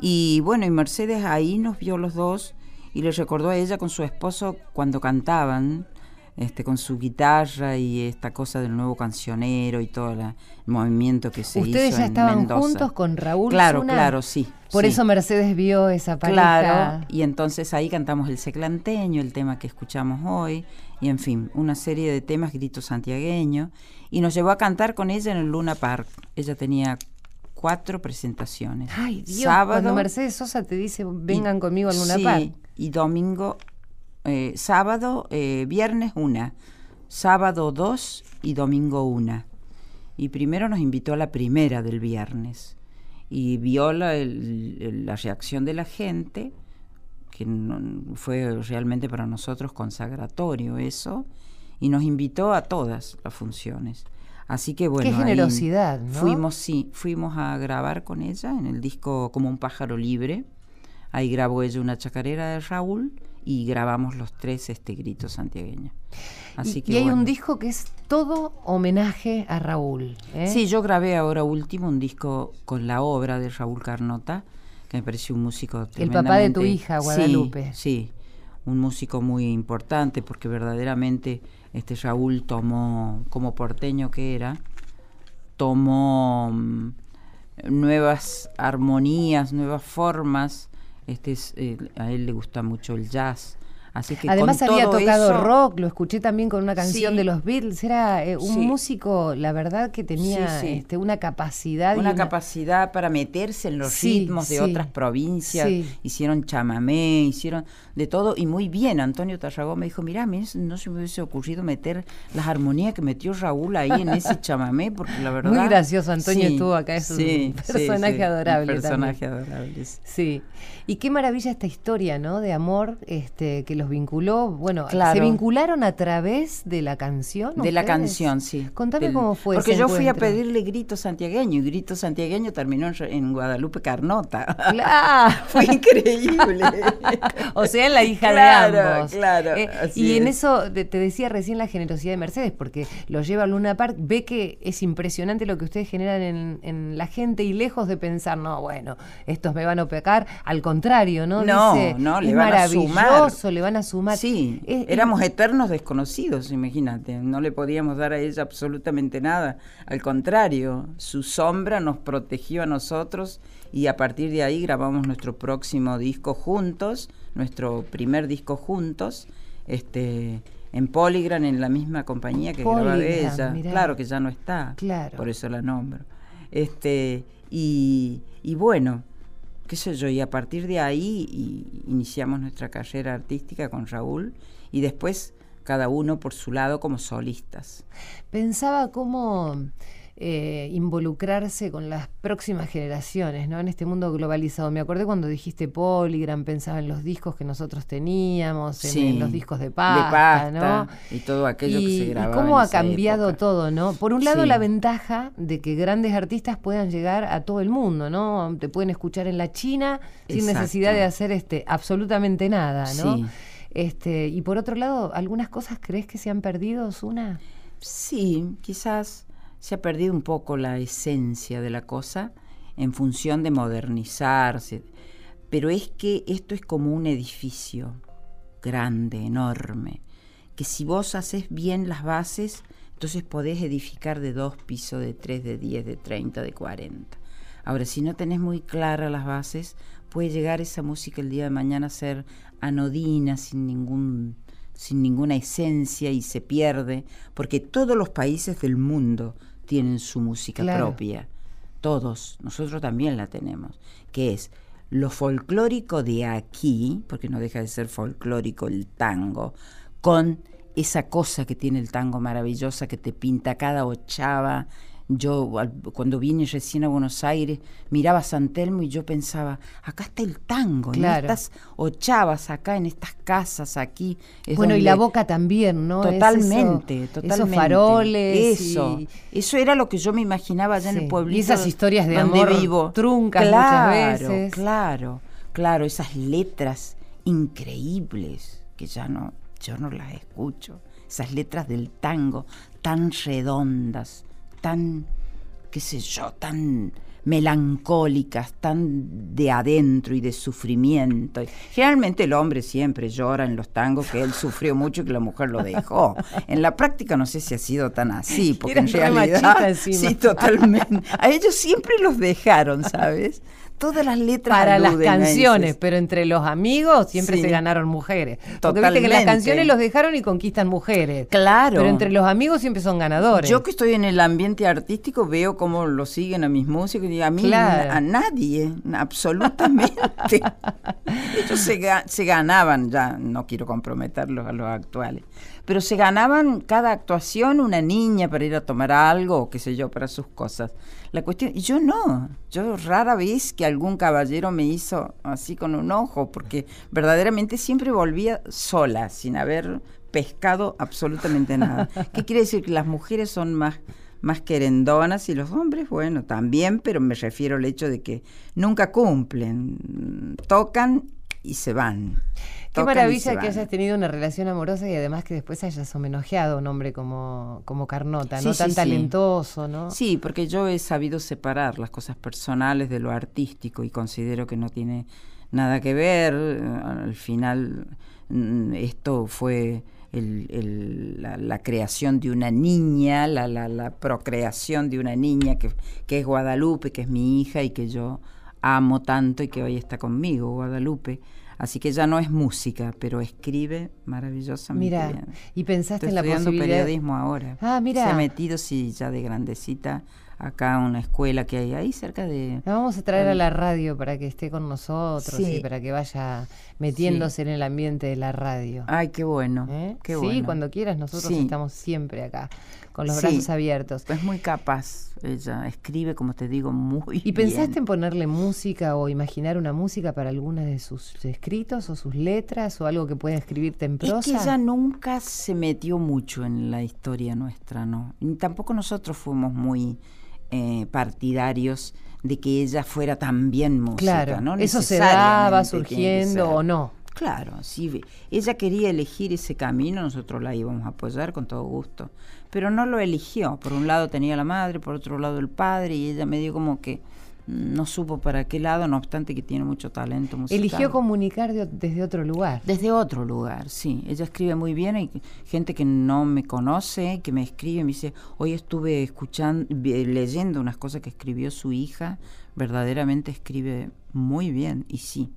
Y bueno, y Mercedes ahí nos vio los dos y le recordó a ella con su esposo cuando cantaban, este, con su guitarra y esta cosa del nuevo cancionero y todo la- el movimiento que se hizo. Ustedes ya en estaban Mendoza. juntos con Raúl Claro, Zuna? claro, sí. Por sí. eso Mercedes vio esa pareja. Claro, y entonces ahí cantamos el seclanteño, el tema que escuchamos hoy, y en fin, una serie de temas, grito santiagueño, y nos llevó a cantar con ella en el Luna Park. Ella tenía cuatro presentaciones. Ay, Dios, Sábado, cuando Mercedes Sosa te dice, vengan y- conmigo al Luna sí, Park. y domingo, eh, sábado, eh, viernes una, sábado dos y domingo una. Y primero nos invitó a la primera del viernes. y vio la, la reacción de la gente, que fue realmente para nosotros consagratorio eso, y nos invitó a todas las funciones. Así que bueno, qué generosidad, Fuimos, sí, fuimos a grabar con ella en el disco Como un pájaro libre. Ahí grabó ella una chacarera de Raúl y grabamos los tres este grito santiagueño. Así y, que, y hay un disco que es todo homenaje a Raúl. ¿eh? Sí, yo grabé ahora último un disco con la obra de Raúl Carnota, que me pareció un músico El papá de tu hija, Guadalupe. Sí, sí, un músico muy importante porque verdaderamente este Raúl tomó, como porteño que era, tomó mm, nuevas armonías, nuevas formas. Este es, eh, a él le gusta mucho el jazz Además había tocado rock, lo escuché también con una canción de los Beatles, era eh, un músico, la verdad que tenía este, una capacidad. Una, capacidad para meterse en los ritmos de otras provincias, hicieron chamamé, hicieron de todo y muy bien. Antonio Tarragó me dijo, mira, no se me hubiese ocurrido meter las armonías que metió Raúl ahí en ese chamamé, porque la verdad... Muy gracioso, Antonio estuvo acá, es un personaje adorable. Un personaje adorable. Sí. Y qué maravilla esta historia, ¿no? De amor, este, que los vinculó, bueno, se vincularon a través de la canción. De la canción, sí. Contame cómo fue. Porque yo fui a pedirle Grito Santiagueño y Grito Santiagueño terminó en, Guadalupe Carnota. Claro. fue increíble. o sea, la hija de ambos. Claro, eh, Y en eso te, decía recién la generosidad de Mercedes, porque lo lleva a Luna Park, ve que es impresionante lo que ustedes generan en, la gente y lejos de pensar, no, bueno, estos me van a pecar, al contrario, ¿no? No, no, le van a sumar. le van a sumar. Sí, éramos eternos desconocidos, imagínate, no le podíamos dar a ella absolutamente nada. Al contrario, su sombra nos protegió a nosotros y a partir de ahí grabamos nuestro próximo disco juntos, nuestro primer disco juntos, este en Polygram, en la misma compañía que grababa ella. Claro que ya no está. Claro. Por eso la nombro. Este, y, y bueno, qué sé yo, y a partir de ahí iniciamos nuestra carrera artística con Raúl y después cada uno por su lado como solistas. Pensaba cómo eh, involucrarse con las próximas generaciones, ¿no? En este mundo globalizado. Me acordé cuando dijiste Polygram, pensaba en los discos que nosotros teníamos, en, los discos de pasta, ¿no? Y todo aquello que se grababa. Y cómo ha cambiado todo, ¿no? Por un lado, la ventaja de que grandes artistas puedan llegar a todo el mundo, ¿no? Te pueden escuchar en la China sin necesidad de hacer este absolutamente nada, ¿no? Este, y por otro lado, ¿algunas cosas crees que se han perdido, Una Sí, quizás se ha perdido un poco la esencia de la cosa en función de modernizarse. Pero es que esto es como un edificio grande, enorme, que si vos haces bien las bases, entonces podés edificar de dos pisos, de tres, de diez, de treinta, de cuarenta. Ahora, si no tenés muy claras las bases, puede llegar esa música el día de mañana a ser anodina, sin ningún sin ninguna esencia y se pierde, porque todos los países del mundo tienen su música propia. Todos, nosotros también la tenemos, que es lo folclórico de aquí, porque no deja de ser folclórico el tango, con esa cosa que tiene el tango maravillosa que te pinta cada ochava yo cuando vine recién a Buenos Aires miraba a San Telmo y yo pensaba, acá está el tango, en estas ochavas, acá en estas casas, aquí. bueno, y la boca también, ¿no? Totalmente, totalmente. Esos faroles. Eso, eso era lo que yo me imaginaba allá en el pueblito. Y esas historias de amor vivo. truncas claro, muchas veces. Claro, claro, esas letras increíbles que ya no, yo no las escucho. Esas letras del tango tan redondas, tan, qué sé yo, tan melancólicas, tan de adentro y de sufrimiento. Generalmente el hombre siempre llora en los tangos que él sufrió mucho y que la mujer lo dejó. En la práctica no sé si ha sido tan así, porque en realidad sí, totalmente. A ellos siempre los dejaron, ¿sabes? Todas las letras para las canciones, pero entre los amigos siempre se ganaron mujeres. Porque viste que las canciones los dejaron y conquistan mujeres. Claro. Pero entre los amigos siempre son ganadores. Yo que estoy en el ambiente artístico veo cómo lo siguen a mis músicos y a mí a nadie, absolutamente. Ellos se, se ganaban, ya no quiero comprometerlos a los actuales, pero se ganaban cada actuación una niña para ir a tomar algo o qué sé yo, para sus cosas La cuestión, y yo no, yo rara vez que algún caballero me hizo así con un ojo, porque verdaderamente siempre volvía sola, sin haber pescado absolutamente nada. ¿Qué quiere decir? Que las mujeres son más, más querendonas y los hombres, bueno, también, pero me refiero al hecho de que nunca cumplen, tocan y se van. Qué maravilla que hayas tenido una relación amorosa y además que después hayas homenajeado a un hombre como, como Carnota, Sí, ¿no? sí, Tan sí. talentoso, ¿no? Sí, porque yo he sabido separar las cosas personales de lo artístico y considero que no tiene nada que ver. Al final, mm, esto fue el- el- la, la creación de una niña, la, la- la procreación de una niña que, que es Guadalupe, que es mi hija y que yo amo tanto y que hoy está conmigo, Guadalupe. Así que ya no es música, pero escribe maravillosamente Mira, bien. y pensaste Estoy en la estudiando posibilidad... periodismo ahora. Ah, mira. Se ha metido, sí, ya de grandecita, acá a una escuela que hay ahí cerca de... La vamos a traer a la radio para que esté con nosotros Sí. y para que vaya metiéndose en el ambiente de la radio. Ay, qué bueno, ¿Eh? qué sí, bueno. cuando quieras, nosotros Sí. estamos siempre acá, con los brazos abiertos. Es muy capaz, ella escribe, como te digo, muy ¿Y pensaste en ponerle música o imaginar una música para alguna de sus escritos o sus letras o algo que pueda escribirte en prosa? Es que ella nunca se metió mucho en la historia nuestra, ¿no? Ni tampoco nosotros fuimos muy eh, partidarios de que ella fuera también música, Claro, ¿no? eso se daba surgiendo o no. Claro, si ella quería elegir ese camino, nosotros la íbamos a apoyar con todo gusto. Pero no lo eligió. Por un lado tenía la madre, por otro lado el padre, y ella medio como que no supo para qué lado, no obstante que tiene mucho talento musical. Eligió comunicar de- desde otro lugar. Desde otro lugar, sí. Ella escribe muy bien. Hay gente que no me conoce, que me escribe, me dice, hoy estuve escuchando, leyendo unas cosas que escribió su hija. Verdaderamente escribe muy bien, y sí.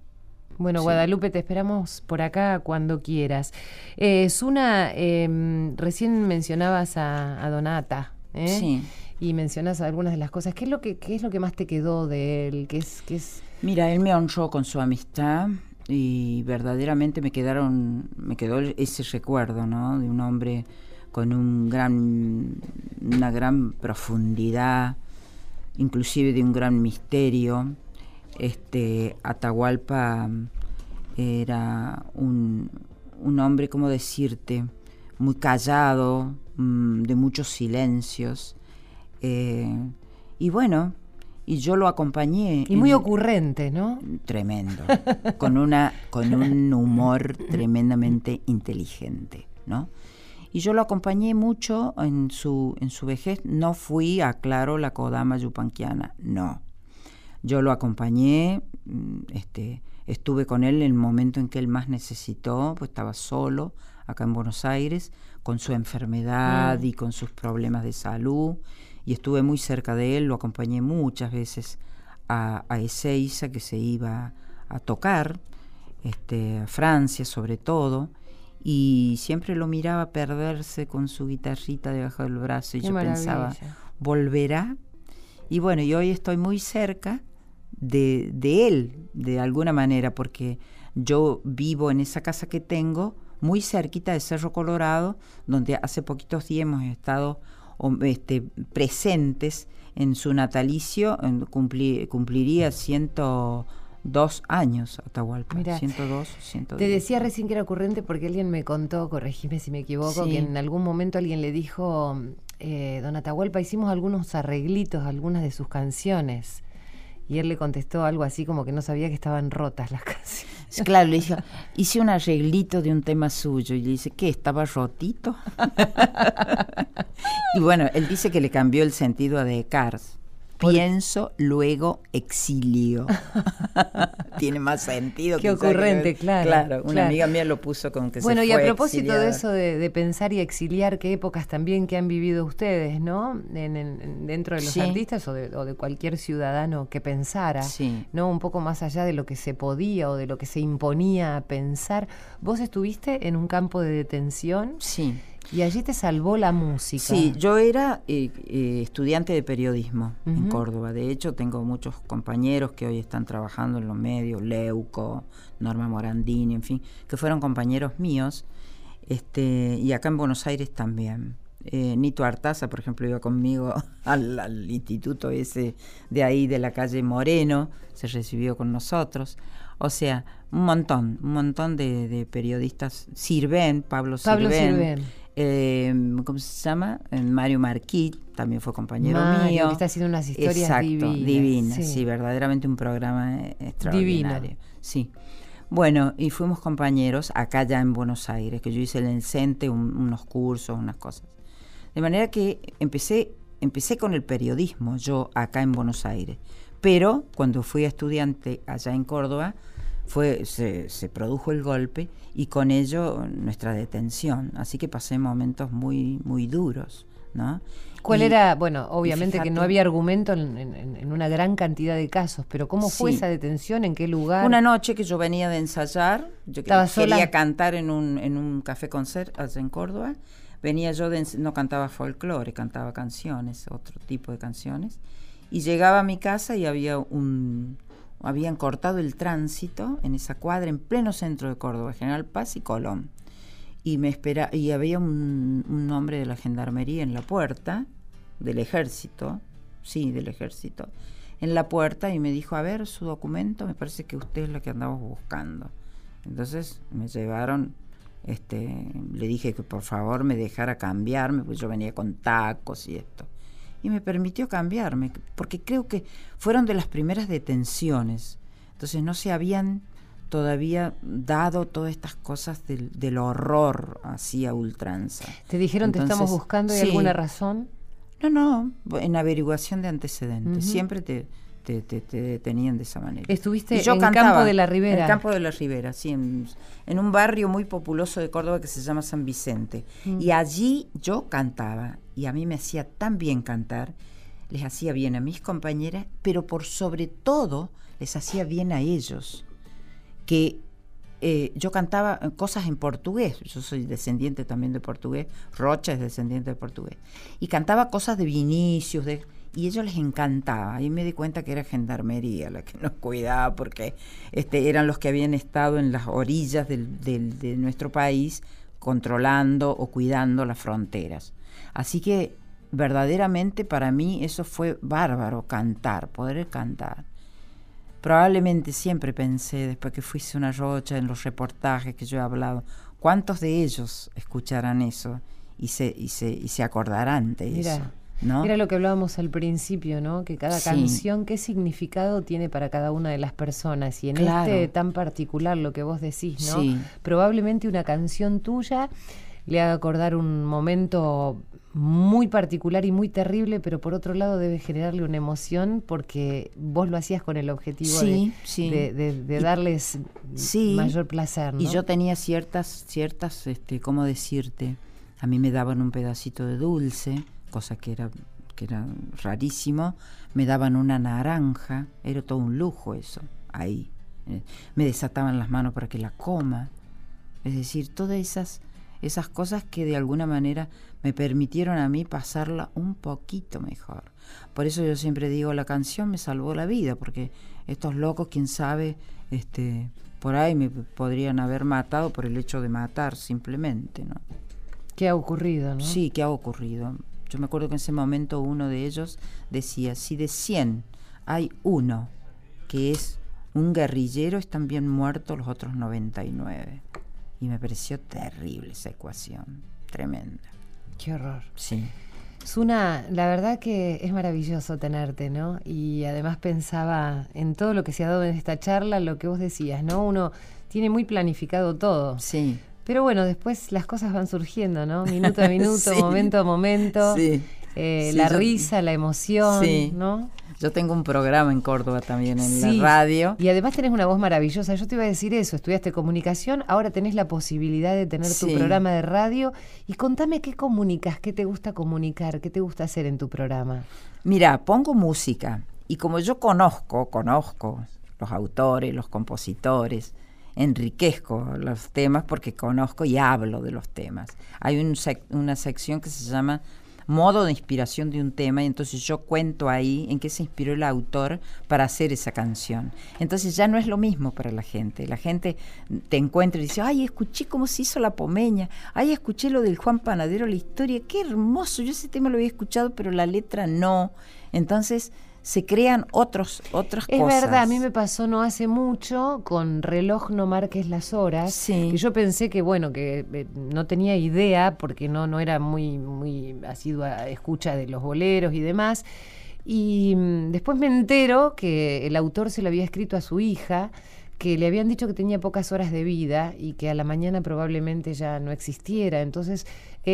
Bueno, Sí. Guadalupe, te esperamos por acá cuando quieras. Eh, Zuna, eh, recién mencionabas a, a Donata, ¿eh? Sí. Y mencionas algunas de las cosas. ¿Qué es lo que, qué es lo que más te quedó de él? ¿Qué es, qué es? Mira, él me honró con su amistad y verdaderamente me quedaron, me quedó ese recuerdo, ¿no? De un hombre con un gran, una gran profundidad, inclusive de un gran misterio. Este Atahualpa era un, un hombre, ¿cómo decirte? Muy callado, mm, de muchos silencios. eh, y bueno, y yo lo acompañé. Y muy en- ocurrente, ¿no? tremendo, con una con un humor tremendamente inteligente, ¿no? Y yo lo acompañé mucho en su en su vejez, no fui, aclaro, la Kodama Yupanquiana, no. Yo lo acompañé, mm, este, estuve con él en el momento en que él más necesitó, pues estaba solo acá en Buenos Aires, con su enfermedad y con sus problemas de salud, y estuve muy cerca de él, lo acompañé muchas veces a, a Ezeiza, que se iba a tocar, este, a Francia sobre todo, y siempre lo miraba perderse con su guitarrita debajo del brazo, y Qué yo pensaba, volverá. Y bueno, y hoy estoy muy cerca de, de él, de alguna manera, porque yo vivo en esa casa que tengo, muy cerquita de Cerro Colorado, donde hace poquitos días hemos estado o- este, presentes en su natalicio, en- cumpli- cumpliría 102 años Atahualpa, Mira, 102, 110. Te decía recién que era ocurrente porque alguien me contó, corregime si me equivoco, Sí. que en algún momento alguien le dijo, eh, Don Atahualpa, hicimos algunos arreglitos, algunas de sus canciones. Y él le contestó algo así como que no sabía que estaban rotas las canciones. Claro, le dije, hice un arreglito de un tema suyo y le dice, ¿qué? ¿Estaba rotito? y bueno, él dice que le cambió el sentido a Descartes. Pienso, luego exilio. Tiene más sentido. Qué quizá que- ocurrente, claro, Claro, una claro. amiga mía lo puso con que Bueno, se y a propósito de eso de, de pensar y exiliar, qué épocas también que han vivido ustedes, ¿no? En- en- en- dentro de los Sí. artistas o de, o de cualquier ciudadano que pensara, Sí. ¿no? Un poco más allá de lo que se podía o de lo que se imponía a pensar. Vos estuviste en un campo de detención Sí. Y allí te salvó la música. Sí, yo era eh, eh, estudiante de periodismo en. Córdoba. De hecho, tengo muchos compañeros que hoy están trabajando en los medios, Leuco, Norma Morandini, en fin, que fueron compañeros míos. Este, y acá en Buenos Aires también. eh, Nito Artaza, por ejemplo, iba conmigo al, al instituto ese de ahí, de la calle Moreno, se recibió con nosotros. O sea, un montón, un montón de, de periodistas. Sirven, Pablo, Pablo Sirven. Sirven. Eh, ¿Cómo se llama? Eh, Mario Marquit, también fue compañero Mario, mío. que está haciendo unas historias Exacto, divinas, divinas, sí. sí. verdaderamente un programa eh, extraordinario. Sí. Bueno, y fuimos compañeros acá ya en Buenos Aires, que yo hice el CENTE un- unos cursos, unas cosas. De manera que empecé, empecé con el periodismo yo acá en Buenos Aires. Pero cuando fui estudiante allá en Córdoba, fue, se, se produjo el golpe y con ello nuestra detención. Así que pasé momentos muy, muy duros, ¿no? ¿Cuál Y- era? Bueno, obviamente que no había argumento en, en- en una gran cantidad de casos, pero ¿cómo fue Sí. esa detención? ¿En qué lugar? Una noche que yo venía de ensayar, yo que- ¿Estaba quería sola? cantar en un, en un café concert allá en Córdoba. Venía yo de, no cantaba folclore, cantaba canciones, otro tipo de canciones. Y llegaba a mi casa y había un habían cortado el tránsito en esa cuadra en pleno centro de Córdoba, General Paz y Colón. Y me espera y había un, hombre de la gendarmería en la puerta del ejército, sí, del ejército, en la puerta y me dijo, a ver, su documento, me parece que usted es la que andamos buscando. Entonces me llevaron, este, le dije que por favor me dejara cambiarme, pues yo venía con tacos y esto. Y me permitió cambiarme, porque creo que fueron de las primeras detenciones. Entonces no se habían todavía dado todas estas cosas del, del horror así a ultranza. ¿Te dijeron te estamos Entonces, buscando? ¿Hay sí. alguna razón? No, no, en averiguación de antecedentes. Siempre te, te, te- te detenían de esa manera. Estuviste Y yo en cantaba, Campo de la Ribera. En Campo de la Ribera, sí, en, en un barrio muy populoso de Córdoba que se llama San Vicente. Mm. Y allí yo cantaba, y a mí me hacía tan bien cantar, les hacía bien a mis compañeras, pero por sobre todo les hacía bien a ellos, que eh, yo cantaba eh, cosas en portugués, yo soy descendiente también de portugués, Rocha es descendiente de portugués, y cantaba cosas de Vinicius, de, y a ellos les encantaba. Ahí me di cuenta que era gendarmería la que nos cuidaba, porque este, eran los que habían estado en las orillas del- del- de nuestro país controlando o cuidando las fronteras. Así que verdaderamente para mí eso fue bárbaro, cantar, poder cantar. Probablemente siempre pensé, después que fuiste una rocha en los reportajes que yo he hablado, ¿cuántos de ellos escucharán eso y se, y se, y se acordarán de Mira, eso? ¿No? Era lo que hablábamos al principio, ¿no? Que cada Sí. canción, qué significado tiene para cada una de las personas. Y en Claro. este tan particular, lo que vos decís, ¿no? Sí. Probablemente una canción tuya le haga acordar un momento muy particular y muy terrible, pero por otro lado debe generarle una emoción porque vos lo hacías con el objetivo Sí, de, sí. de- de- de Y- darles Sí. mayor placer, ¿no? Y yo tenía ciertas, ciertas, este, ¿cómo decirte? A mí me daban un pedacito de dulce, cosa que era, que era rarísimo. Me daban una naranja, era todo un lujo eso, ahí. Eh, Me desataban las manos para que la coma. Es decir, todas esas, esas cosas que de alguna manera me permitieron a mí pasarla un poquito mejor. Por eso yo siempre digo, la canción me salvó la vida, porque estos locos, quién sabe, este, por ahí me podrían haber matado por el hecho de matar simplemente, ¿no? ¿Qué ha ocurrido, no? Sí, ¿qué ha ocurrido? Yo me acuerdo que en ese momento uno de ellos decía, si de 100 hay uno que es un guerrillero, están bien muertos los otros 99. Y me pareció terrible esa ecuación, tremenda. Qué horror. Sí. Suna, la verdad que es maravilloso tenerte, ¿no? Y además pensaba en todo lo que se ha dado en esta charla, lo que vos decías, ¿no? Uno tiene muy planificado todo. Sí. Pero bueno, después las cosas van surgiendo, ¿no? Minuto a minuto, Sí. momento a momento. Sí. Eh, Sí, la yo- risa, la emoción, Sí. ¿no? Yo tengo un programa en Córdoba también, en la radio. Y además tenés una voz maravillosa. Yo te iba a decir eso, estudiaste comunicación, ahora tenés la posibilidad de tener tu programa de radio. Y contame qué comunicas, qué te gusta comunicar, qué te gusta hacer en tu programa. Mira, pongo música y como yo conozco, conozco los autores, los compositores, enriquezco los temas porque conozco y hablo de los temas. Hay sec- una sección que se llama modo de inspiración de un tema y entonces yo cuento ahí en qué se inspiró el autor para hacer esa canción. Entonces ya no es lo mismo para la gente. La gente te encuentra y dice, ay, escuché cómo se hizo la pomeña, ay, escuché lo del Juan Panadero, la historia, qué hermoso, yo ese tema lo había escuchado, pero la letra no. Entonces se crean otros, otras es cosas. Es verdad, a mí me pasó no hace mucho con reloj no marques las horas, sí. que yo pensé que bueno, que eh, no tenía idea porque no, no era muy, muy asidua escucha de los boleros y demás. Y mm, después me entero que el autor se lo había escrito a su hija que le habían dicho que tenía pocas horas de vida y que a la mañana probablemente ya no existiera. Entonces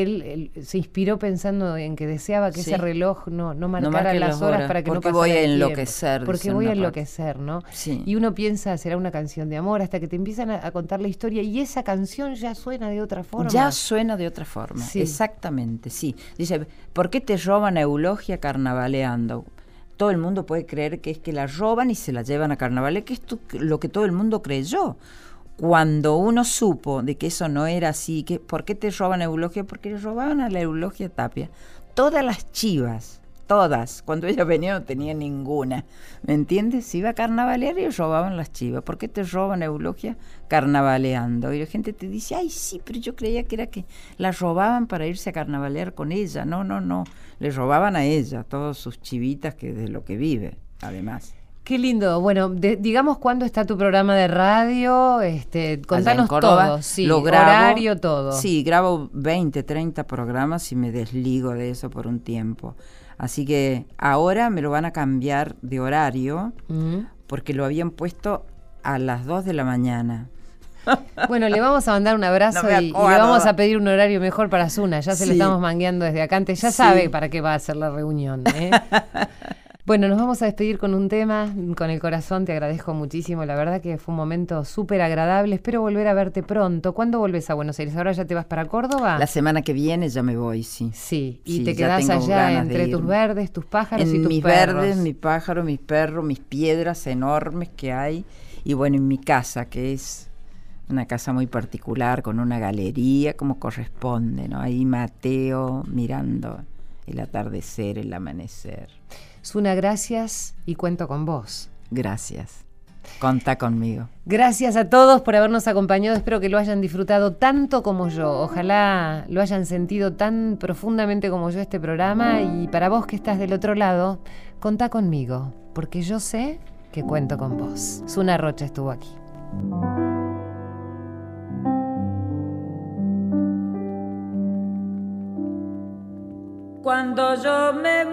él, se inspiró pensando en que deseaba que ese reloj no, no marcara las horas, para que no pasara voy a el enloquecer. Porque voy a enloquecer, ¿no? Sí. Y uno piensa, será una canción de amor, hasta que te empiezan a, contar la historia y esa canción ya suena de otra forma. Ya suena de otra forma, exactamente, sí. Dice, ¿por qué te roban a Eulogia carnavaleando? todo el mundo puede creer que es que la roban y se la llevan a carnaval, que es lo que todo el mundo creyó. Cuando uno supo de que eso no era así, que ¿por qué te roban a Eulogia? Porque le robaban a la Eulogia Tapia. Todas las chivas todas. Cuando ella venía no tenía ninguna. ¿Me entiendes? Iba a carnavalear y robaban las chivas. ¿Por qué te roban Eulogia? Carnavaleando. Y la gente te dice, ay, sí, pero yo creía que era que la robaban para irse a carnavalear con ella. No, no, no. Le robaban a ella todas sus chivitas que de lo que vive, además. Qué lindo. Bueno, digamos cuándo está tu programa de radio. Este, contanos todo. Sí, lo grabo, horario, todo. Sí, grabo 20, 30 programas y me desligo de eso por un tiempo. Así que ahora me lo van a cambiar de horario mm. porque lo habían puesto a las 2 de la mañana. Bueno, le vamos a mandar un abrazo y, le vamos a pedir un horario mejor para Zuna. Ya se lo estamos mangueando desde acá. Antes ya sabe para qué va a ser la reunión. ¿eh? Bueno, nos vamos a despedir con un tema, con el corazón, te agradezco muchísimo, la verdad que fue un momento súper agradable, espero volver a verte pronto. ¿Cuándo vuelves a Buenos Aires? ¿Ahora ya te vas para Córdoba? La semana que viene ya me voy, sí. Sí, y te quedas allá entre tus verdes, tus pájaros y tus mis verdes, mi pájaro, mis perros, mis piedras enormes que hay, y bueno, en mi casa, que es una casa muy particular, con una galería, como corresponde, ¿no? Ahí Mateo mirando el atardecer, el amanecer. Suna, gracias y cuento con vos. Gracias. Conta conmigo. Gracias a todos por habernos acompañado. Espero que lo hayan disfrutado tanto como yo. Ojalá lo hayan sentido tan profundamente como yo este programa. Y para vos que estás del otro lado, contá conmigo, porque yo sé que cuento con vos. Suna Rocha estuvo aquí. cuando yo me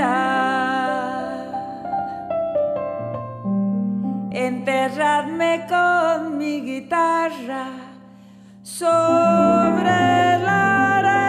muera. Enterradme con mi guitarra sobre la.